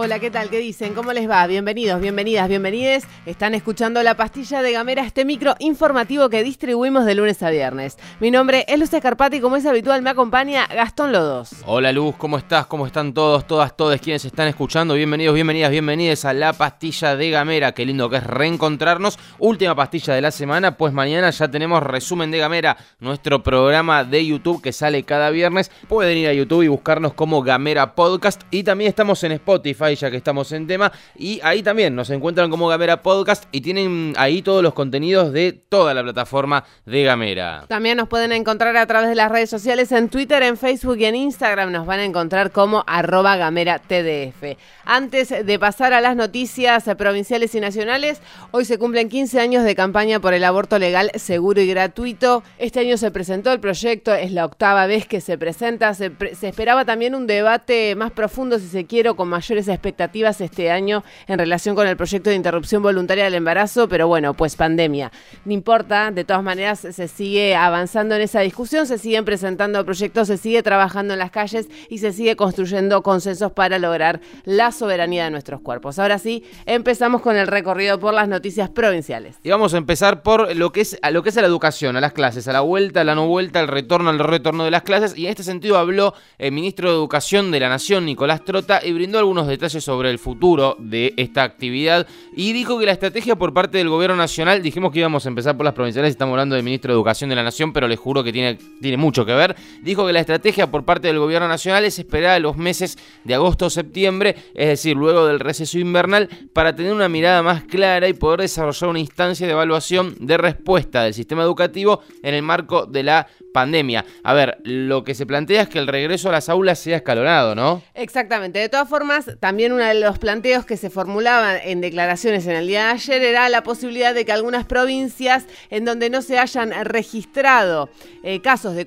Hola, ¿qué tal? ¿Qué dicen? ¿Cómo les va? Bienvenidos, bienvenidas, bienvenides. Están escuchando La Pastilla de Gamera, este micro informativo que distribuimos de lunes a viernes. Mi nombre es Luz Escarpati y como es habitual me acompaña Gastón Lodos. Hola Luz, ¿cómo estás? ¿Cómo están todos, todas, todos quienes están escuchando? Bienvenidos, bienvenidas, bienvenidas a La Pastilla de Gamera. Qué lindo que es reencontrarnos. Última pastilla de la semana, pues mañana ya tenemos resumen de Gamera, nuestro programa de YouTube que sale cada viernes. Pueden ir a YouTube y buscarnos como Gamera Podcast y también estamos en Spotify ya que estamos en tema. Y ahí también nos encuentran como Gamera Podcast y tienen ahí todos los contenidos de toda la plataforma de Gamera. También nos pueden encontrar a través de las redes sociales en Twitter, en Facebook y en Instagram. Nos van a encontrar como arroba gamera TDF. Antes de pasar a las noticias provinciales y nacionales, hoy se cumplen 15 años de campaña por el aborto legal, seguro y gratuito. Este año se presentó el proyecto, es la octava vez que se presenta. Se, esperaba también un debate más profundo, si se quiere, con mayores este año en relación con el proyecto de interrupción voluntaria del embarazo, pero bueno, pues pandemia. No importa, de todas maneras se sigue avanzando en esa discusión, se siguen presentando proyectos, se sigue trabajando en las calles y se sigue construyendo consensos para lograr la soberanía de nuestros cuerpos. Ahora sí, empezamos con el recorrido por las noticias provinciales. Y vamos a empezar por lo que es a lo que es a la educación, a las clases, a la vuelta, a la no vuelta, al retorno, al retorno de las clases. Y en este sentido habló el ministro de Educación de la Nación, Nicolás Trota, y brindó algunos detalles sobre el futuro de esta actividad y dijo que la estrategia por parte del gobierno nacional, dijimos que íbamos a empezar por las provinciales, estamos hablando del ministro de Educación de la Nación, pero les juro que tiene, tiene mucho que ver, dijo que la estrategia por parte del gobierno nacional es esperar a los meses de agosto o septiembre, es decir, luego del receso invernal, para tener una mirada más clara y poder desarrollar una instancia de evaluación de respuesta del sistema educativo en el marco de la pandemia. A ver, lo que se plantea es que el regreso a las aulas sea escalonado, ¿no? Exactamente. De todas formas, también uno de los planteos que se formulaban en declaraciones en el día de ayer era la posibilidad de que algunas provincias en donde no se hayan registrado eh, casos de,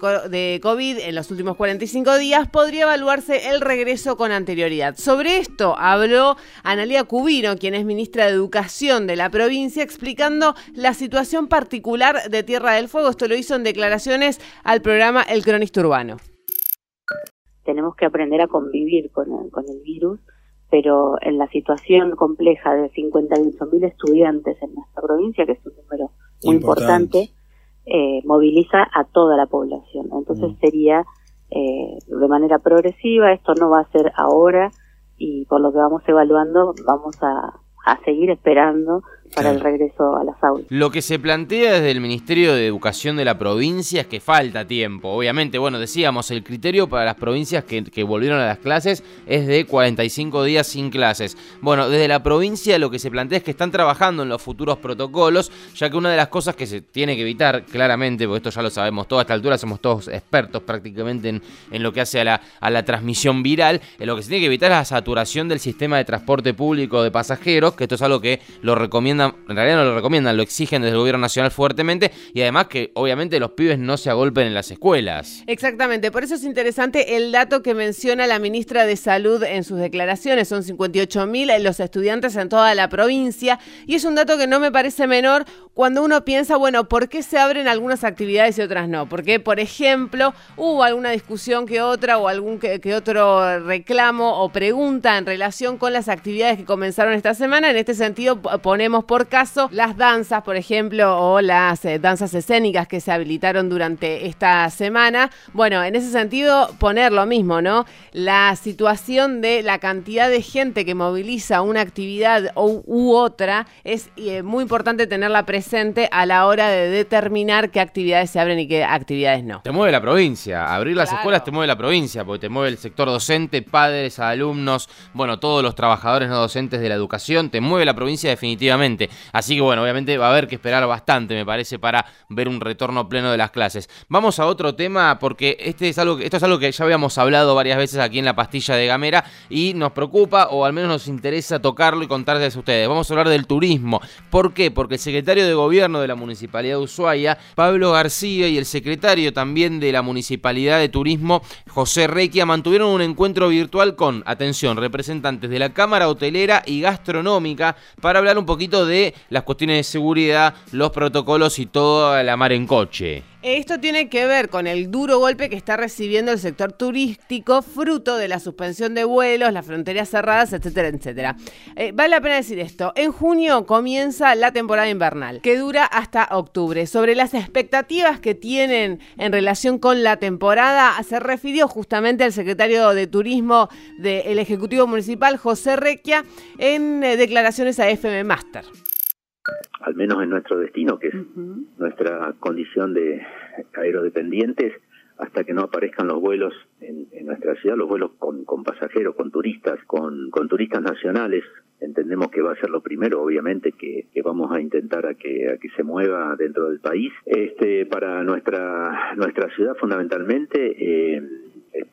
COVID en los últimos 45 días, podría evaluarse el regreso con anterioridad. Sobre esto habló Analia Cubino, quien es ministra de Educación de la provincia, explicando la situación particular de Tierra del Fuego. Esto lo hizo en declaraciones al programa El Cronista Urbano. Tenemos que aprender a convivir con el virus, pero en la situación compleja de 58.000 estudiantes en nuestra provincia, que es un número muy importante, eh, moviliza a toda la población. Entonces mm. sería eh, de manera progresiva, esto no va a ser ahora y por lo que vamos evaluando vamos a, a seguir esperando para el regreso a las aulas. Lo que se plantea desde el Ministerio de Educación de la provincia es que falta tiempo. Obviamente, bueno, decíamos, el criterio para las provincias que, que, volvieron a las clases es de 45 días sin clases. Bueno, desde la provincia lo que se plantea es que están trabajando en los futuros protocolos, ya que una de las cosas que se tiene que evitar, claramente, porque esto ya lo sabemos todos, a esta altura somos todos expertos prácticamente en, en lo que hace a la, a la transmisión viral, en lo que se tiene que evitar es la saturación del sistema de transporte público de pasajeros, que esto es algo que lo recomienda en realidad no lo recomiendan, lo exigen desde el gobierno nacional fuertemente y además que obviamente los pibes no se agolpen en las escuelas. Exactamente, por eso es interesante el dato que menciona la ministra de Salud en sus declaraciones, son 58 mil los estudiantes en toda la provincia y es un dato que no me parece menor cuando uno piensa, bueno, ¿por qué se abren algunas actividades y otras no? Porque, por ejemplo, hubo alguna discusión que otra o algún que, que otro reclamo o pregunta en relación con las actividades que comenzaron esta semana, en este sentido ponemos por caso las danzas, por ejemplo, o las eh, danzas escénicas que se habilitaron durante esta semana. Bueno, en ese sentido, poner lo mismo, ¿no? La situación de la cantidad de gente que moviliza una actividad u, otra es eh, muy importante tenerla presente a la hora de determinar qué actividades se abren y qué actividades no. Te mueve la provincia, abrir las escuelas te mueve la provincia, porque te mueve el sector docente, padres, alumnos, bueno, todos los trabajadores no docentes de la educación, te mueve la provincia definitivamente. Así que bueno, obviamente va a haber que esperar bastante, me parece, para ver un retorno pleno de las clases. Vamos a otro tema porque este es algo, esto es algo que ya habíamos hablado varias veces aquí en la pastilla de Gamera y nos preocupa o al menos nos interesa tocarlo y contarles a ustedes. Vamos a hablar del turismo. ¿Por qué? Porque el secretario de gobierno de la Municipalidad de Ushuaia, Pablo García, y el secretario también de la Municipalidad de Turismo, José Requia, mantuvieron un encuentro virtual con, atención, representantes de la Cámara Hotelera y Gastronómica para hablar un poquito de las cuestiones de seguridad, los protocolos y toda la mar en coche. Esto tiene que ver con el duro golpe que está recibiendo el sector turístico, fruto de la suspensión de vuelos, las fronteras cerradas, etcétera, etcétera. Eh, vale la pena decir esto. En junio comienza la temporada invernal, que dura hasta octubre. Sobre las expectativas que tienen en relación con la temporada, se refirió justamente el secretario de Turismo del Ejecutivo Municipal, José Requia, en eh, declaraciones a FM Master al menos en nuestro destino, que es nuestra condición de aerodependientes, hasta que no aparezcan los vuelos en, nuestra ciudad, los vuelos con, con pasajeros, con turistas, con, con, turistas nacionales. Entendemos que va a ser lo primero, obviamente, que, que, vamos a intentar a que, a que se mueva dentro del país. Este, para nuestra, nuestra ciudad, fundamentalmente, eh,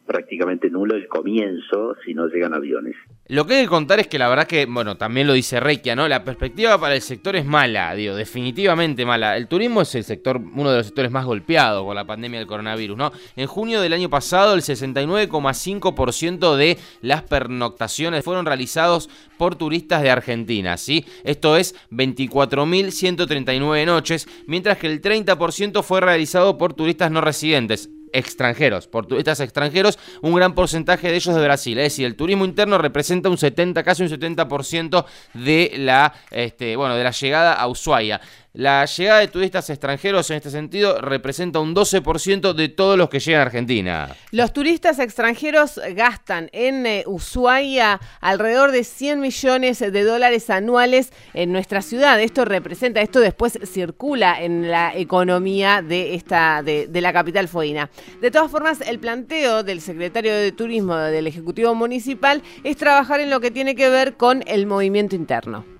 prácticamente nulo el comienzo si no llegan aviones. Lo que hay que contar es que la verdad que, bueno, también lo dice Requia, ¿no? La perspectiva para el sector es mala, digo, definitivamente mala. El turismo es el sector, uno de los sectores más golpeados por la pandemia del coronavirus, ¿no? En junio del año pasado, el 69,5% de las pernoctaciones fueron realizados por turistas de Argentina, ¿sí? Esto es 24.139 noches, mientras que el 30% fue realizado por turistas no residentes extranjeros, por turistas extranjeros, un gran porcentaje de ellos de Brasil. Es decir, el turismo interno representa un 70, casi un 70% de la, este, bueno, de la llegada a Ushuaia. La llegada de turistas extranjeros en este sentido representa un 12% de todos los que llegan a Argentina. Los turistas extranjeros gastan en eh, Ushuaia alrededor de 100 millones de dólares anuales en nuestra ciudad. Esto representa, esto después circula en la economía de esta de, de la capital foina. De todas formas, el planteo del secretario de Turismo del Ejecutivo Municipal es trabajar en lo que tiene que ver con el movimiento interno.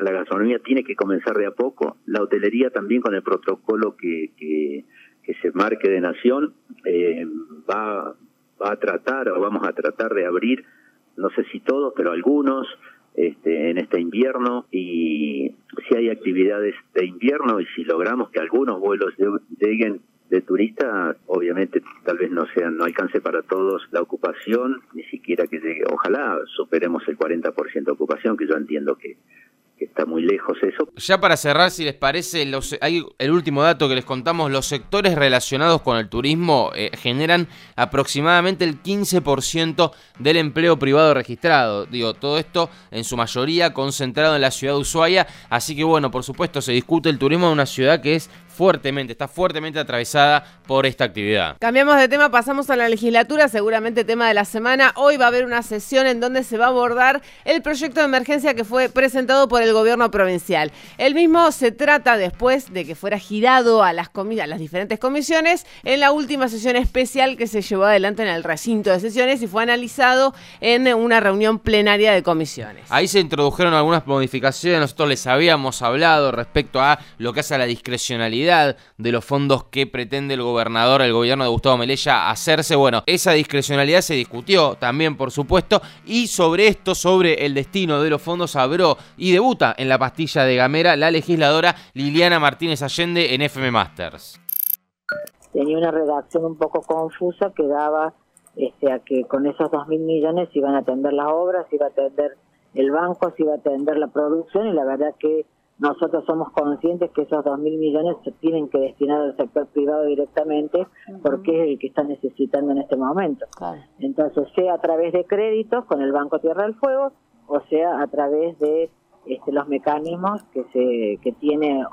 La gastronomía tiene que comenzar de a poco, la hotelería también con el protocolo que, que, se marque de nación eh, va, va a tratar o vamos a tratar de abrir, no sé si todos, pero algunos, este, en este invierno. Y si hay actividades de invierno y si logramos que algunos vuelos lleguen de turistas, obviamente tal vez no sean, no alcance para todos la ocupación, ni siquiera que llegue, ojalá superemos el 40% de ocupación, que yo entiendo que está muy lejos eso. Ya para cerrar, si les parece, los, hay el último dato que les contamos, los sectores relacionados con el turismo eh, generan aproximadamente el 15% del empleo privado registrado. Digo, todo esto en su mayoría concentrado en la ciudad de Ushuaia, así que bueno, por supuesto se discute el turismo en una ciudad que es fuertemente, está fuertemente atravesada por esta actividad. Cambiamos de tema, pasamos a la legislatura, seguramente tema de la semana. Hoy va a haber una sesión en donde se va a abordar el proyecto de emergencia que fue presentado por el gobierno provincial. El mismo se trata después de que fuera girado a las, a las diferentes comisiones en la última sesión especial que se llevó adelante en el recinto de sesiones y fue analizado en una reunión plenaria de comisiones. Ahí se introdujeron algunas modificaciones, nosotros les habíamos hablado respecto a lo que hace a la discrecionalidad de los fondos que pretende el gobernador, el gobierno de Gustavo Melella, hacerse. Bueno, esa discrecionalidad se discutió también, por supuesto, y sobre esto, sobre el destino de los fondos, abrió y debuta en la pastilla de Gamera la legisladora Liliana Martínez Allende en FM Masters. Tenía una redacción un poco confusa que daba este, a que con esos dos mil millones iban a atender las obras, iba a atender el banco, se iba a atender la producción y la verdad que nosotros somos conscientes que esos dos mil millones se tienen que destinar al sector privado directamente porque es el que está necesitando en este momento. Entonces, sea a través de créditos con el Banco Tierra del Fuego o sea a través de este, los mecanismos que se que tiene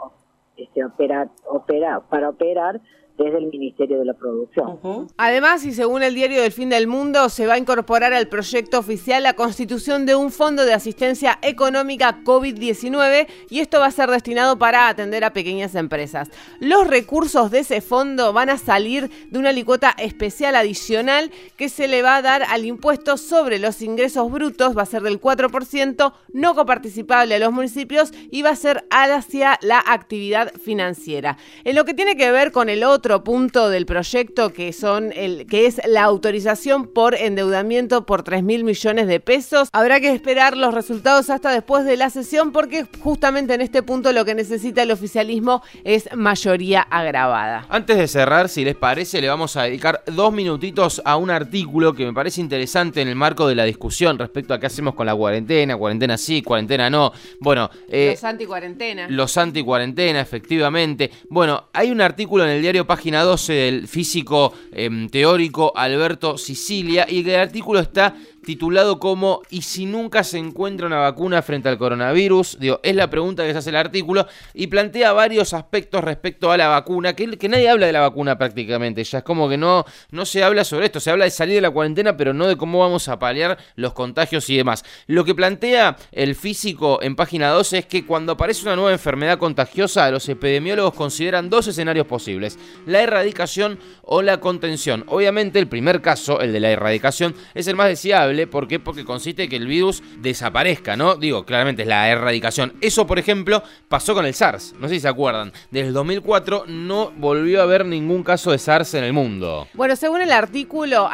este, opera, opera, para operar desde el Ministerio de la Producción. Además, y según el diario del Fin del Mundo, se va a incorporar al proyecto oficial la constitución de un fondo de asistencia económica COVID-19 y esto va a ser destinado para atender a pequeñas empresas. Los recursos de ese fondo van a salir de una licuota especial adicional que se le va a dar al impuesto sobre los ingresos brutos, va a ser del 4%, no coparticipable a los municipios y va a ser hacia la actividad financiera. En lo que tiene que ver con el otro punto del proyecto que son el que es la autorización por endeudamiento por 3 mil millones de pesos, habrá que esperar los resultados hasta después de la sesión porque justamente en este punto lo que necesita el oficialismo es mayoría agravada. Antes de cerrar, si les parece, le vamos a dedicar dos minutitos a un artículo que me parece interesante en el marco de la discusión respecto a qué hacemos con la cuarentena, cuarentena sí, cuarentena no. Bueno, eh, los anti-cuarentena. Los anti-cuarentena, efectivamente. Bueno, hay un artículo en el diario Página 12 del físico em, teórico Alberto Sicilia y el artículo está titulado como ¿Y si nunca se encuentra una vacuna frente al coronavirus? Es la pregunta que se hace el artículo y plantea varios aspectos respecto a la vacuna, que, que nadie habla de la vacuna prácticamente, ya es como que no, no se habla sobre esto, se habla de salir de la cuarentena, pero no de cómo vamos a paliar los contagios y demás. Lo que plantea el físico en página 12 es que cuando aparece una nueva enfermedad contagiosa, los epidemiólogos consideran dos escenarios posibles, la erradicación o la contención. Obviamente el primer caso, el de la erradicación, es el más deseable, ¿Por qué? Porque consiste en que el virus desaparezca, ¿no? Digo, claramente es la erradicación. Eso, por ejemplo, pasó con el SARS. No sé si se acuerdan. Desde el 2004 no volvió a haber ningún caso de SARS en el mundo. Bueno, según el artículo,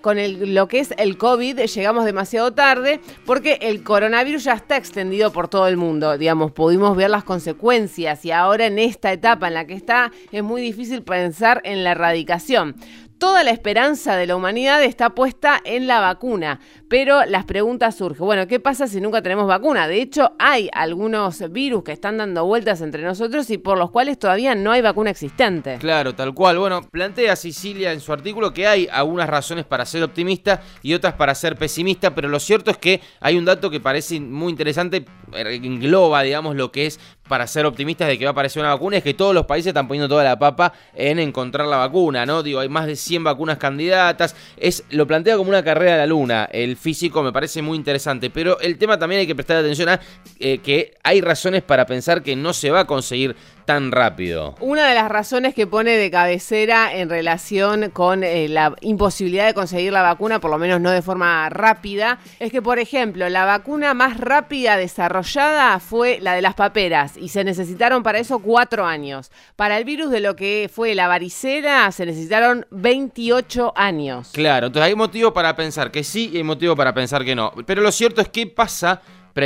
con lo que es el COVID, llegamos demasiado tarde porque el coronavirus ya está extendido por todo el mundo. Digamos, pudimos ver las consecuencias y ahora en esta etapa en la que está es muy difícil pensar en la erradicación. Toda la esperanza de la humanidad está puesta en la vacuna, pero las preguntas surgen, bueno, ¿qué pasa si nunca tenemos vacuna? De hecho, hay algunos virus que están dando vueltas entre nosotros y por los cuales todavía no hay vacuna existente. Claro, tal cual. Bueno, plantea Sicilia en su artículo que hay algunas razones para ser optimista y otras para ser pesimista, pero lo cierto es que hay un dato que parece muy interesante, engloba, digamos, lo que es para ser optimistas de que va a aparecer una vacuna, es que todos los países están poniendo toda la papa en encontrar la vacuna, ¿no? Digo, hay más de 100 vacunas candidatas. Es, lo plantea como una carrera a la luna. El físico me parece muy interesante. Pero el tema también hay que prestar atención a eh, que hay razones para pensar que no se va a conseguir tan rápido. Una de las razones que pone de cabecera en relación con eh, la imposibilidad de conseguir la vacuna, por lo menos no de forma rápida, es que, por ejemplo, la vacuna más rápida desarrollada fue la de las paperas y se necesitaron para eso cuatro años. Para el virus de lo que fue la varicela se necesitaron 28 años. Claro, entonces hay motivo para pensar que sí y hay motivo para pensar que no. Pero lo cierto es que pasa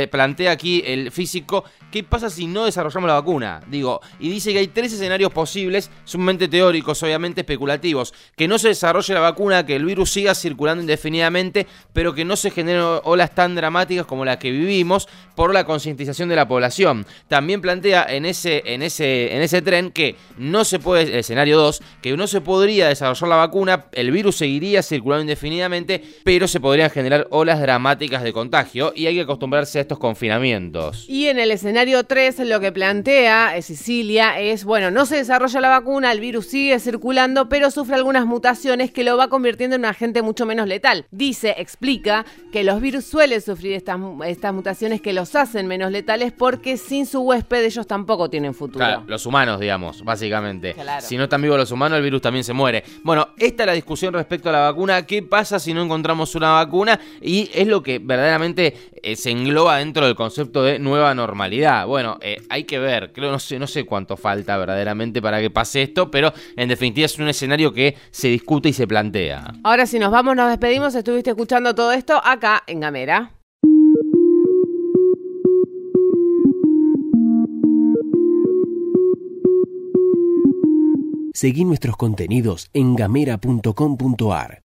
plantea aquí el físico, ¿qué pasa si no desarrollamos la vacuna? Digo, y dice que hay tres escenarios posibles, sumamente teóricos, obviamente especulativos, que no se desarrolle la vacuna, que el virus siga circulando indefinidamente, pero que no se generen olas tan dramáticas como la que vivimos por la concientización de la población. También plantea en ese, en ese, en ese tren que no se puede, escenario 2, que no se podría desarrollar la vacuna, el virus seguiría circulando indefinidamente, pero se podrían generar olas dramáticas de contagio y hay que acostumbrarse estos confinamientos. Y en el escenario 3 lo que plantea eh, Sicilia es, bueno, no se desarrolla la vacuna, el virus sigue circulando, pero sufre algunas mutaciones que lo va convirtiendo en un agente mucho menos letal. Dice, explica, que los virus suelen sufrir estas, estas mutaciones que los hacen menos letales porque sin su huésped ellos tampoco tienen futuro. Claro, los humanos, digamos, básicamente. Si no están vivos los humanos, el virus también se muere. Bueno, esta es la discusión respecto a la vacuna. ¿Qué pasa si no encontramos una vacuna? Y es lo que verdaderamente eh, se engloba dentro del concepto de nueva normalidad. Bueno, eh, hay que ver, creo, no sé, no sé cuánto falta verdaderamente para que pase esto, pero en definitiva es un escenario que se discute y se plantea. Ahora si nos vamos, nos despedimos, estuviste escuchando todo esto acá en Gamera. Seguí nuestros contenidos en gamera.com.ar.